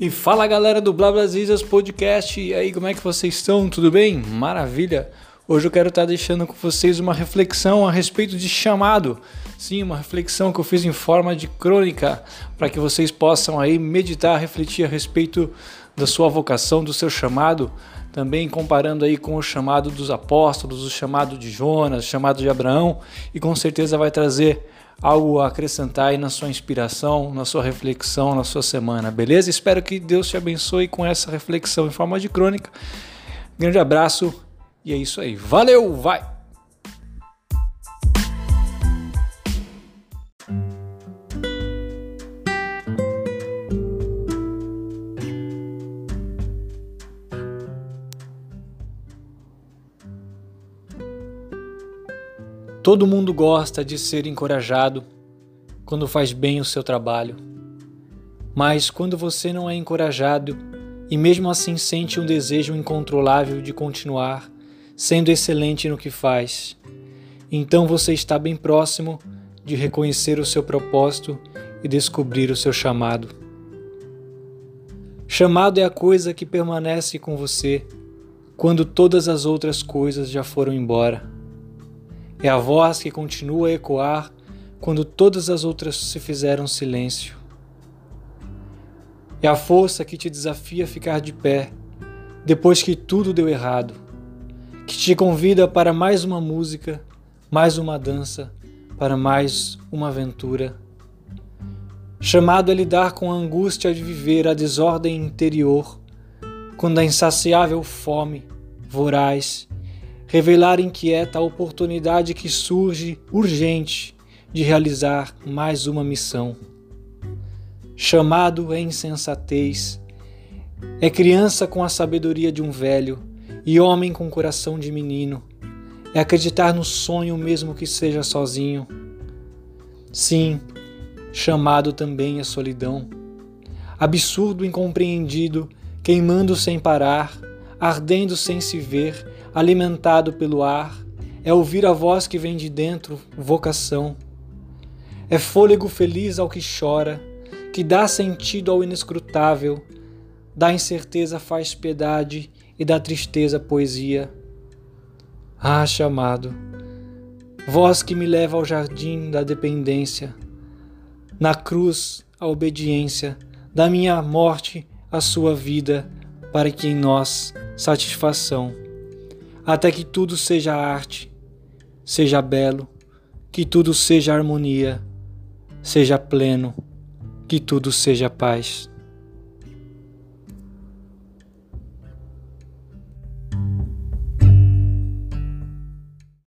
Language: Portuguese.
E fala galera do Blá Blá Podcast, e aí como é que vocês estão? Tudo bem? Maravilha! Hoje eu quero estar deixando com vocês uma reflexão a respeito de chamado. Sim, uma reflexão que eu fiz em forma de crônica, para que vocês possam aí meditar, refletir a respeito da sua vocação, do seu chamado, também comparando aí com o chamado dos apóstolos, o chamado de Jonas, o chamado de Abraão, e com certeza vai trazer algo a acrescentar aí na sua inspiração, na sua reflexão, na sua semana, beleza? Espero que Deus te abençoe com essa reflexão em forma de crônica. Grande abraço e é isso aí. Valeu, vai! Todo mundo gosta de ser encorajado quando faz bem o seu trabalho. Mas quando você não é encorajado e mesmo assim sente um desejo incontrolável de continuar sendo excelente no que faz, então você está bem próximo de reconhecer o seu propósito e descobrir o seu chamado. Chamado é a coisa que permanece com você quando todas as outras coisas já foram embora. É a voz que continua a ecoar quando todas as outras se fizeram silêncio. É a força que te desafia a ficar de pé depois que tudo deu errado, que te convida para mais uma música, mais uma dança, para mais uma aventura. Chamado a lidar com a angústia de viver a desordem interior, quando a insaciável fome, voraz, revelar inquieta a oportunidade que surge urgente de realizar mais uma missão. Chamado é insensatez, é criança com a sabedoria de um velho e homem com coração de menino, é acreditar no sonho mesmo que seja sozinho. Sim, chamado também é solidão, absurdo incompreendido, queimando sem parar, ardendo sem se ver, alimentado pelo ar, é ouvir a voz que vem de dentro, vocação. É fôlego feliz ao que chora, que dá sentido ao inescrutável, da incerteza faz piedade e da tristeza poesia. Ah, chamado, voz que me leva ao jardim da dependência, na cruz a obediência, da minha morte a sua vida, para que em nós satisfação até que tudo seja arte, seja belo, que tudo seja harmonia, seja pleno, que tudo seja paz.